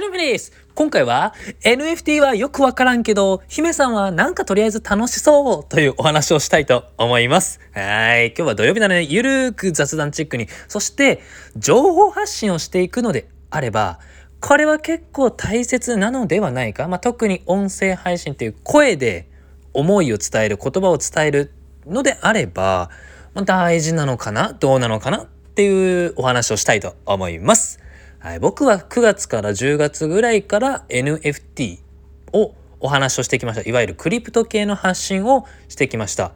はい、フィです。今回は NFT はよくわからんけど、姫さんはなんかとりあえず楽しそうというお話をしたいと思います。はい。今日は土曜日なので、ゆるーく雑談チックに、そして情報発信をしていくのであれば、これは結構大切なのではないか。まあ、特に音声配信っていう声で思いを伝える、言葉を伝えるのであれば、まあ、大事なのかなどうなのかなっていうお話をしたいと思います。はい、僕は9月から10月ぐらいから NFT をお話をしてきました。いわゆるクリプト系の発信をしてきました。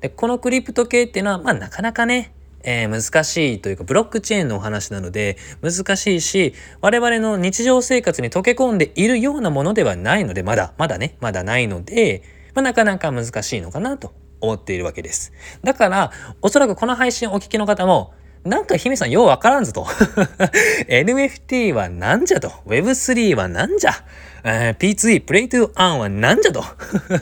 でこのクリプト系っていうのは、まあ、なかなかね、えー、難しいというかブロックチェーンのお話なので難しいし我々の日常生活に溶け込んでいるようなものではないのでまだまだねまだないので、まあ、なかなか難しいのかなと思っているわけです。だからおそらくこの配信をお聞きの方もなんか姫さんようわからんぞと。NFT はなんじゃと。Web3 はなんじゃ。えー、P2E、プレイトゥーアンはなんじゃと。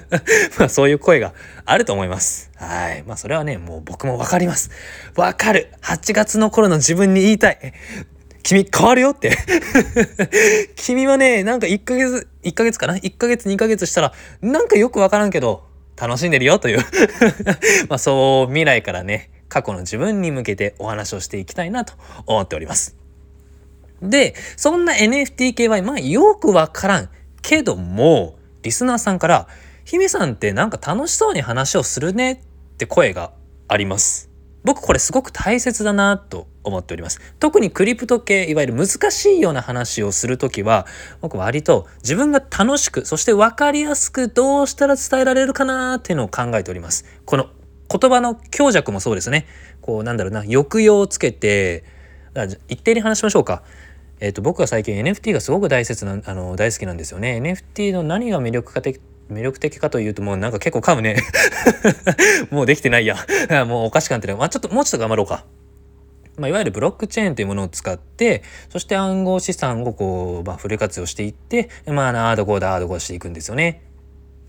まあそういう声があると思います。はい。まあそれはね、もう僕もわかります。わかる。8月の頃の自分に言いたい。君変わるよって 君はね、なんか1ヶ月、1ヶ月かな ?1 ヶ月2ヶ月したら、なんかよくわからんけど、楽しんでるよというまあそう未来からね、過去の自分に向けてお話をしていきたいなと思っております。で、そんな NFT 系はまあよくわからんけども、リスナーさんから、姫さんってなんか楽しそうに話をするねって声があります。僕これすごく大切だなと思っております。特にクリプト系、いわゆる難しいような話をするときは、僕割と自分が楽しく、そして分かりやすくどうしたら伝えられるかなっていうのを考えております。この言葉の強弱もそうですね。こうなんだろうな抑揚をつけて一定に話しましょうか。えっ、ー、と僕は最近 NFT がすごく大切なあの大好きなんですよね。NFT の何が魅力か的魅力的かというともうなんか結構噛むね もうできてないや もうおかしくなってるまあちょっともうちょっと頑張ろうかまあ、いわゆるブロックチェーンというものを使ってそして暗号資産をこう、まあ、フル活用していってまああードこうだあードこうしていくんですよね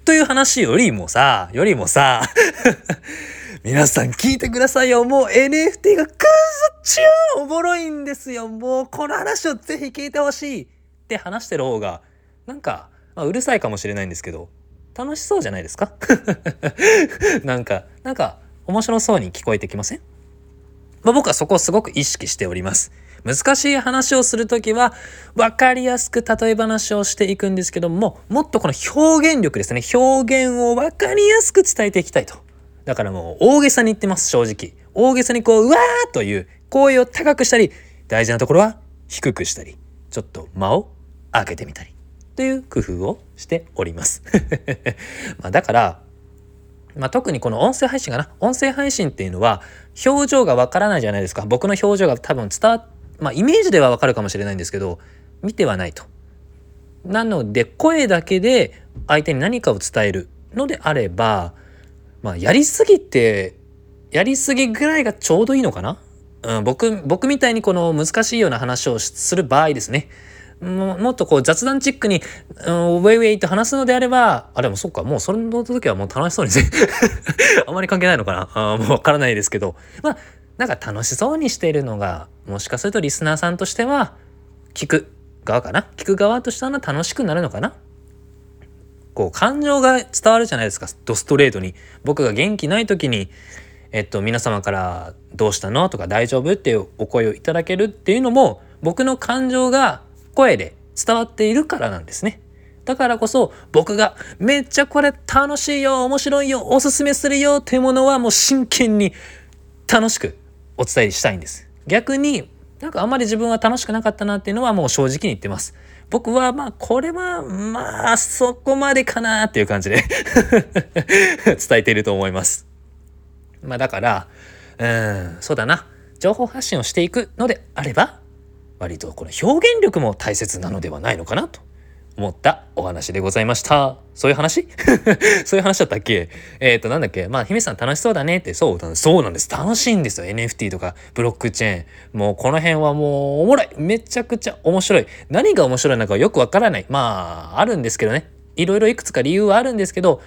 という話よりもさよりもさ 皆さん聞いてくださいよ。もう NFT がくず超おもろいんですよ。もうこの話をぜひ聞いてほしいって話してる方が、なんか、まあ、うるさいかもしれないんですけど、楽しそうじゃないですか？なんか、なんか面白そうに聞こえてきません？まあ、僕はそこをすごく意識しております。難しい話をする時は分かりやすく例え話をしていくんですけどももっとこの表現力ですね。表現を分かりやすく伝えていきたいと。だからもう大げさに言ってます、正直。大げさにこう、うわーという声を高くしたり、大事なところは低くしたり、ちょっと間を空けてみたり、という工夫をしております。まだから、まあ、特にこの音声配信かな。音声配信っていうのは表情がわからないじゃないですか。僕の表情が多分伝わまあイメージではわかるかもしれないんですけど見てはないと。なので声だけで相手に何かを伝えるのであればまあ、やりすぎて、やりすぎぐらいがちょうどいいのかな？うん、僕、僕みたいにこの難しいような話をする場合ですね。ももっとこう雑談チックに、うん、ウェイウェイと話すのであれば、あ、でもそっか、もうその時はもう楽しそうにね あまり関係ないのかな？あもうわからないですけど。まあ、なんか楽しそうにしているのが、もしかするとリスナーさんとしては、聞く側かな？聞く側としては楽しくなるのかな？こう感情が伝わるじゃないですかドストレートに僕が元気ない時にえっと皆様から「どうしたの?」とか「大丈夫?」っていうお声をいただけるっていうのも僕の感情が声で伝わっているからなんですね。だからこそ僕がめっちゃこれ楽しいよ面白いよおすすめするよっていうものはもう真剣に楽しくお伝えしたいんです。逆になんかあんまり自分は楽しくなかったなっていうのはもう正直に言ってます。僕はまあこれはまあそこまでかなっていう感じで 伝えていると思います。まあだからうんそうだな情報発信をしていくのであれば割とこの表現力も大切なのではないのかなと思ったお話でございました。そういう話？そういう話だったっけ？えっ、ー、と、なんだっけ？まあ、姫さん楽しそうだねって、そう、そうなんです。楽しいんですよ。NFT とか、ブロックチェーン。もう、この辺はもう、おもろい。めちゃくちゃ面白い。何が面白いのかよくわからない。まあ、あるんですけどね。いろいろいくつか理由はあるんですけど、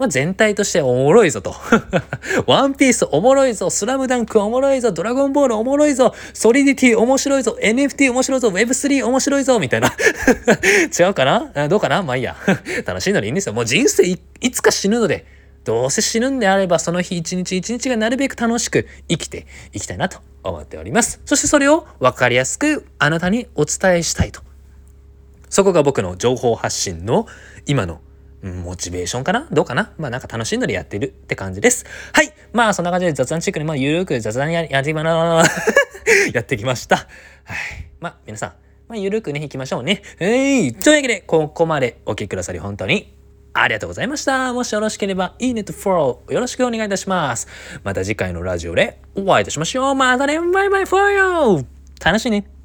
まあ、全体としておもろいぞと。ワンピースおもろいぞ。スラムダンクおもろいぞ。ドラゴンボールおもろいぞ。ソリディティ面白いぞ。NFT 面白いぞ。Web3 面白いぞ。みたいな。違うかな？どうかな？まあいいや。楽しいのでいいんですよ。もう人生いつか死ぬので。どうせ死ぬんであればその日一日一日がなるべく楽しく生きていきたいなと思っております。そしてそれを分かりやすくあなたにお伝えしたいと。そこが僕の情報発信の今のモチベーションかな？どうかな？まあなんか楽しいのでやってるって感じです。はい。まあそんな感じで雑談チックにまあゆるく雑談ややって やってきました。はい。まあ皆さん、まあゆるくね、行きましょうね。えい。というわけで、ここまでお聴きくださり本当にありがとうございました。もしよろしければ、いいねとフォローよろしくお願いいたします。また次回のラジオでお会いいたしましょう。またね、バイバイフォーヨー楽しいね。